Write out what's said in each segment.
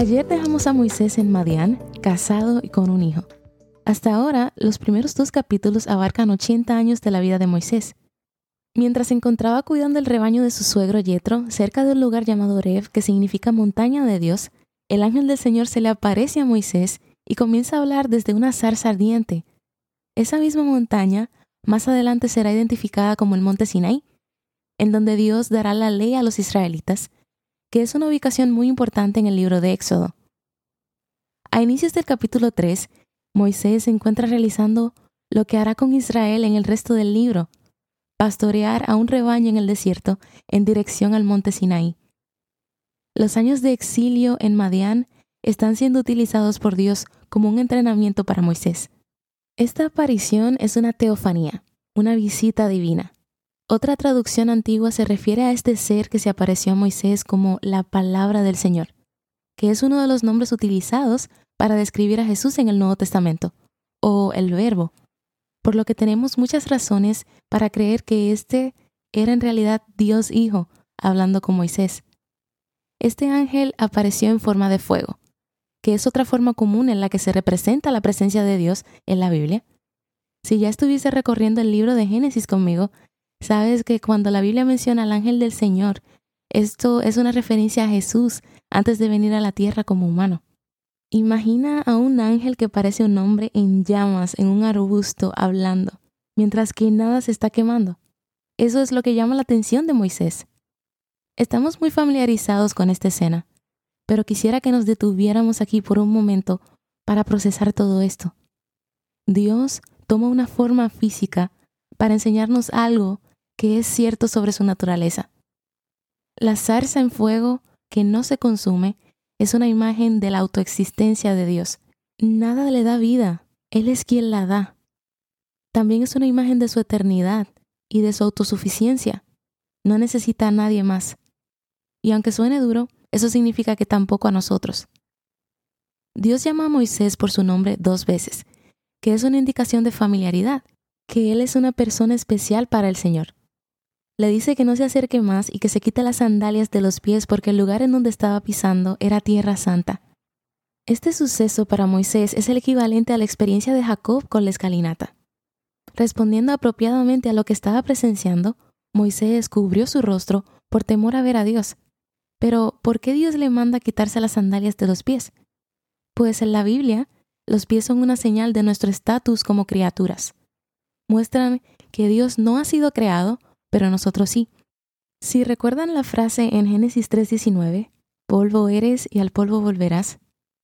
Ayer dejamos a Moisés en Madián, casado y con un hijo. Hasta ahora, los primeros dos capítulos abarcan 80 años de la vida de Moisés. Mientras se encontraba cuidando el rebaño de su suegro Yetro, cerca de un lugar llamado Oreb, que significa montaña de Dios, el ángel del Señor se le aparece a Moisés y comienza a hablar desde una zarza ardiente. Esa misma montaña más adelante será identificada como el monte Sinai, en donde Dios dará la ley a los israelitas que es una ubicación muy importante en el libro de Éxodo. A inicios del capítulo 3, Moisés se encuentra realizando lo que hará con Israel en el resto del libro, pastorear a un rebaño en el desierto en dirección al monte Sinaí. Los años de exilio en Madián están siendo utilizados por Dios como un entrenamiento para Moisés. Esta aparición es una teofanía, una visita divina. Otra traducción antigua se refiere a este ser que se apareció a Moisés como la palabra del Señor, que es uno de los nombres utilizados para describir a Jesús en el Nuevo Testamento, o el verbo, por lo que tenemos muchas razones para creer que este era en realidad Dios Hijo hablando con Moisés. Este ángel apareció en forma de fuego, que es otra forma común en la que se representa la presencia de Dios en la Biblia. Si ya estuviese recorriendo el libro de Génesis conmigo, Sabes que cuando la Biblia menciona al ángel del Señor, esto es una referencia a Jesús antes de venir a la tierra como humano. Imagina a un ángel que parece un hombre en llamas en un arbusto hablando, mientras que nada se está quemando. Eso es lo que llama la atención de Moisés. Estamos muy familiarizados con esta escena, pero quisiera que nos detuviéramos aquí por un momento para procesar todo esto. Dios toma una forma física para enseñarnos algo que es cierto sobre su naturaleza. La zarza en fuego que no se consume es una imagen de la autoexistencia de Dios. Nada le da vida, Él es quien la da. También es una imagen de su eternidad y de su autosuficiencia. No necesita a nadie más. Y aunque suene duro, eso significa que tampoco a nosotros. Dios llama a Moisés por su nombre dos veces, que es una indicación de familiaridad, que Él es una persona especial para el Señor le dice que no se acerque más y que se quite las sandalias de los pies porque el lugar en donde estaba pisando era tierra santa. Este suceso para Moisés es el equivalente a la experiencia de Jacob con la escalinata. Respondiendo apropiadamente a lo que estaba presenciando, Moisés cubrió su rostro por temor a ver a Dios. Pero, ¿por qué Dios le manda quitarse las sandalias de los pies? Pues en la Biblia, los pies son una señal de nuestro estatus como criaturas. Muestran que Dios no ha sido creado pero nosotros sí. Si recuerdan la frase en Génesis 3:19, polvo eres y al polvo volverás,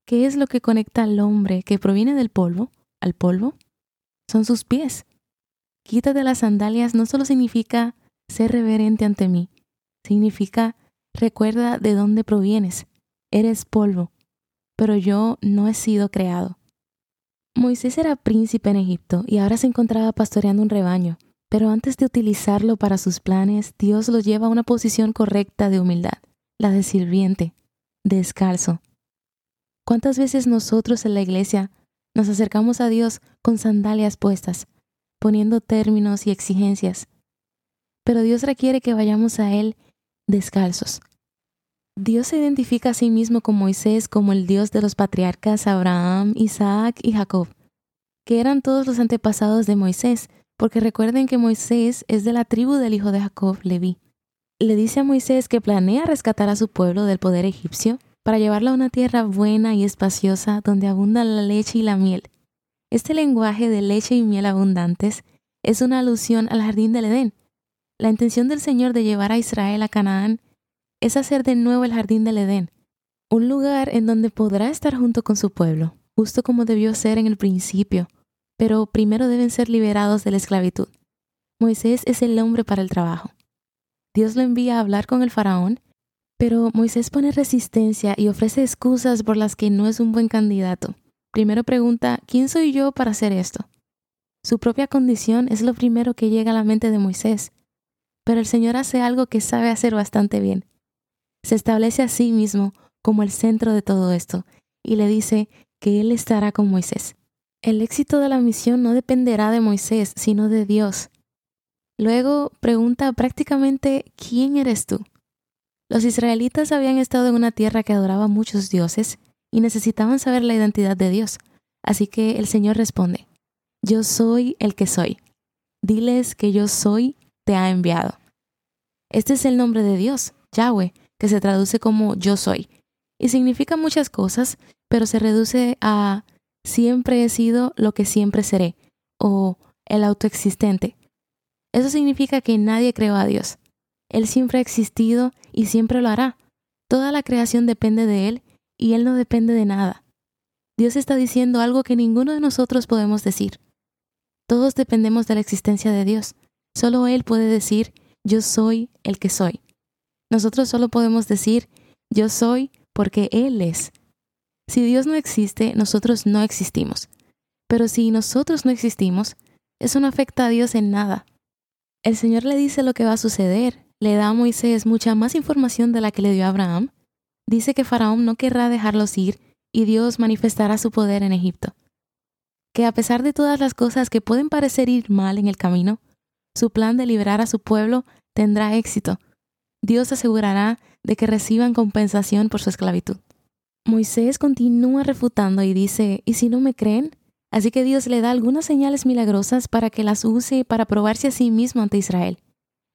¿qué es lo que conecta al hombre que proviene del polvo al polvo? Son sus pies. Quítate las sandalias no solo significa ser reverente ante mí, significa recuerda de dónde provienes, eres polvo, pero yo no he sido creado. Moisés era príncipe en Egipto y ahora se encontraba pastoreando un rebaño. Pero antes de utilizarlo para sus planes, Dios lo lleva a una posición correcta de humildad, la de sirviente, descalzo. ¿Cuántas veces nosotros en la iglesia nos acercamos a Dios con sandalias puestas, poniendo términos y exigencias? Pero Dios requiere que vayamos a Él descalzos. Dios se identifica a sí mismo con Moisés como el Dios de los patriarcas Abraham, Isaac y Jacob, que eran todos los antepasados de Moisés, porque recuerden que Moisés es de la tribu del hijo de Jacob, Leví. Le dice a Moisés que planea rescatar a su pueblo del poder egipcio para llevarlo a una tierra buena y espaciosa donde abundan la leche y la miel. Este lenguaje de leche y miel abundantes es una alusión al jardín del Edén. La intención del Señor de llevar a Israel a Canaán es hacer de nuevo el jardín del Edén, un lugar en donde podrá estar junto con su pueblo, justo como debió ser en el principio, pero primero deben ser liberados de la esclavitud. Moisés es el hombre para el trabajo. Dios lo envía a hablar con el faraón Pero Moisés pone resistencia y ofrece excusas por las que no es un buen candidato. Primero pregunta, ¿quién soy yo para hacer esto? Su propia condición es lo primero que llega a la mente de Moisés. Pero el Señor hace algo que sabe hacer bastante bien. Se establece a sí mismo como el centro de todo esto y le dice que Él estará con Moisés. El éxito de la misión no dependerá de Moisés, sino de Dios. Luego pregunta prácticamente, ¿quién eres tú? Los israelitas habían estado en una tierra que adoraba muchos dioses y necesitaban saber la identidad de Dios. Así que el Señor responde, Yo soy el que soy. Diles que yo soy, te ha enviado. Este es el nombre de Dios, Yahweh, que se traduce como yo soy, y significa muchas cosas, pero se reduce a siempre he sido lo que siempre seré, o el autoexistente. Eso significa que nadie creó a Dios. Él siempre ha existido y siempre lo hará. Toda la creación depende de Él y Él no depende de nada. Dios está diciendo algo que ninguno de nosotros podemos decir. Todos dependemos de la existencia de Dios. Solo Él puede decir, yo soy el que soy. Nosotros solo podemos decir, yo soy porque Él es. Si Dios no existe, nosotros no existimos. Pero si nosotros no existimos, eso no afecta a Dios en nada. El Señor le dice lo que va a suceder, le da a Moisés mucha más información de la que le dio a Abraham. Dice que Faraón no querrá dejarlos ir y Dios manifestará su poder en Egipto. Que a pesar de todas las cosas que pueden parecer ir mal en el camino, su plan de liberar a su pueblo tendrá éxito. Dios asegurará de que reciban compensación por su esclavitud. Moisés continúa refutando y dice, ¿y si no me creen? Así que Dios le da algunas señales milagrosas para que las use para probarse a sí mismo ante Israel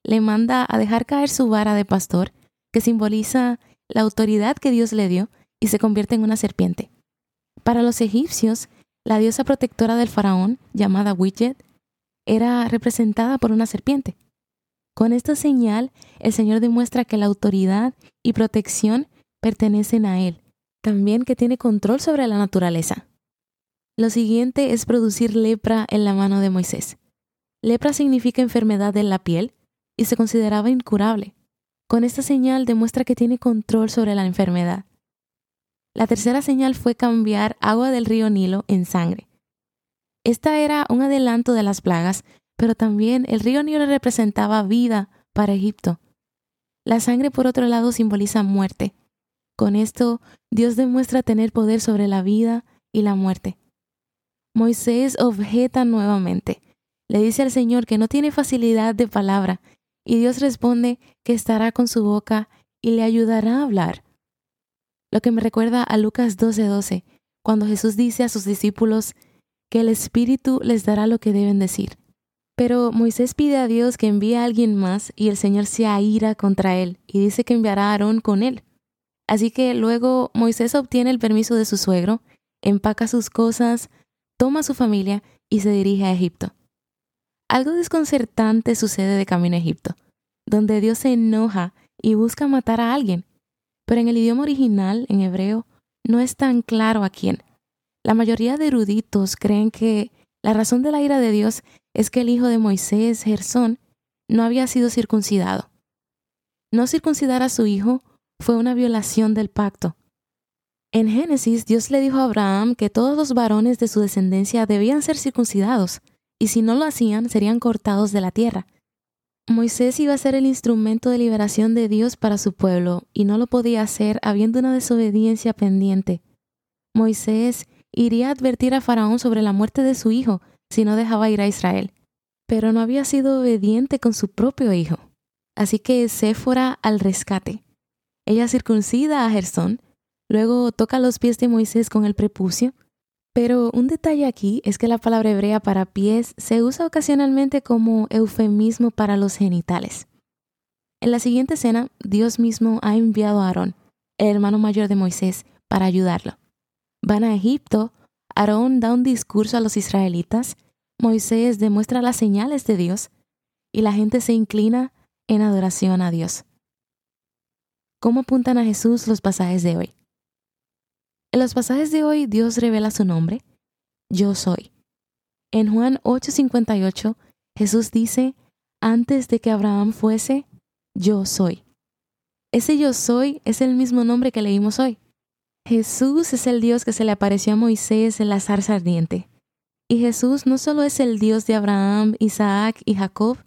le manda a dejar caer su vara de pastor, que simboliza la autoridad que Dios le dio, y se convierte en una serpiente. Para los egipcios, la diosa protectora del faraón, llamada Widget, era representada por una serpiente. Con esta señal, el Señor demuestra que la autoridad y protección pertenecen a Él, también que tiene control sobre la naturaleza. Lo siguiente es producir lepra en la mano de Moisés. Lepra significa enfermedad de la piel, y se consideraba incurable. Con esta señal demuestra que tiene control sobre la enfermedad. La tercera señal fue cambiar agua del río Nilo en sangre. Esta era un adelanto de las plagas, pero también el río Nilo representaba vida para Egipto. La sangre, por otro lado, simboliza muerte. Con esto, Dios demuestra tener poder sobre la vida y la muerte. Moisés objeta nuevamente. Le dice al Señor que no tiene facilidad de palabra y Dios responde que estará con su boca y le ayudará a hablar. Lo que me recuerda a Lucas 12:12, cuando Jesús dice a sus discípulos que el Espíritu les dará lo que deben decir. Pero Moisés pide a Dios que envíe a alguien más y el Señor se aira contra él y dice que enviará a Aarón con él. Así que luego Moisés obtiene el permiso de su suegro, empaca sus cosas, toma a su familia y se dirige a Egipto. Algo desconcertante sucede de camino a Egipto, donde Dios se enoja y busca matar a alguien. Pero en el idioma original, en hebreo, no es tan claro a quién. La mayoría de eruditos creen que la razón de la ira de Dios es que el hijo de Moisés, Gersón, no había sido circuncidado. No circuncidar a su hijo fue una violación del pacto. En Génesis, Dios le dijo a Abraham que todos los varones de su descendencia debían ser circuncidados, y si no lo hacían serían cortados de la tierra. Moisés iba a ser el instrumento de liberación de Dios para su pueblo, y no lo podía hacer habiendo una desobediencia pendiente. Moisés iría a advertir a Faraón sobre la muerte de su hijo si no dejaba ir a Israel, pero no había sido obediente con su propio hijo. Así que Séfora al rescate. Ella circuncida a Gersón, luego toca los pies de Moisés con el prepucio, pero un detalle aquí es que la palabra hebrea para pies se usa ocasionalmente como eufemismo para los genitales. En la siguiente escena, Dios mismo ha enviado a Aarón, el hermano mayor de Moisés, para ayudarlo. Van a Egipto, Aarón da un discurso a los israelitas, Moisés demuestra las señales de Dios y la gente se inclina en adoración a Dios. ¿Cómo apuntan a Jesús los pasajes de hoy? En los pasajes de hoy Dios revela su nombre, yo soy. En Juan 8:58 Jesús dice, antes de que Abraham fuese, yo soy. Ese yo soy es el mismo nombre que leímos hoy. Jesús es el Dios que se le apareció a Moisés en la zarza ardiente. Y Jesús no solo es el Dios de Abraham, Isaac y Jacob,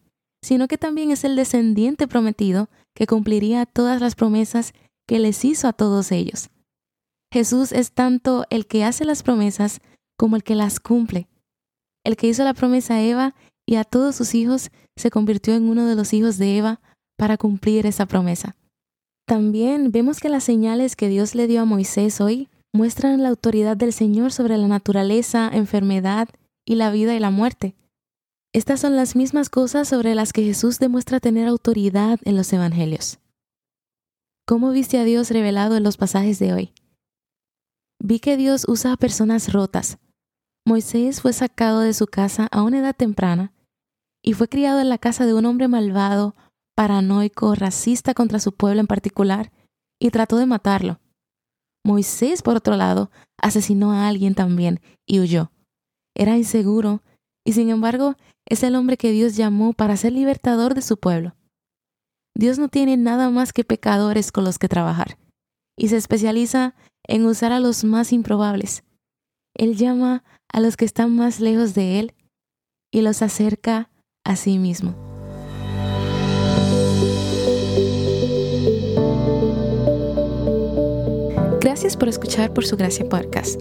sino que también es el descendiente prometido que cumpliría todas las promesas que les hizo a todos ellos. Jesús es tanto el que hace las promesas como el que las cumple. El que hizo la promesa a Eva y a todos sus hijos se convirtió en uno de los hijos de Eva para cumplir esa promesa. También vemos que las señales que Dios le dio a Moisés hoy muestran la autoridad del Señor sobre la naturaleza, enfermedad y la vida y la muerte. Estas son las mismas cosas sobre las que Jesús demuestra tener autoridad en los Evangelios. ¿Cómo viste a Dios revelado en los pasajes de hoy? Vi que Dios usa a personas rotas. Moisés fue sacado de su casa a una edad temprana y fue criado en la casa de un hombre malvado, paranoico, racista contra su pueblo en particular, y trató de matarlo. Moisés, por otro lado, asesinó a alguien también y huyó. Era inseguro y sin embargo es el hombre que Dios llamó para ser libertador de su pueblo. Dios no tiene nada más que pecadores con los que trabajar y se especializa en usar a los más improbables. Él llama a los que están más lejos de Él y los acerca a sí mismo. Gracias por escuchar Por Su Gracia Podcast.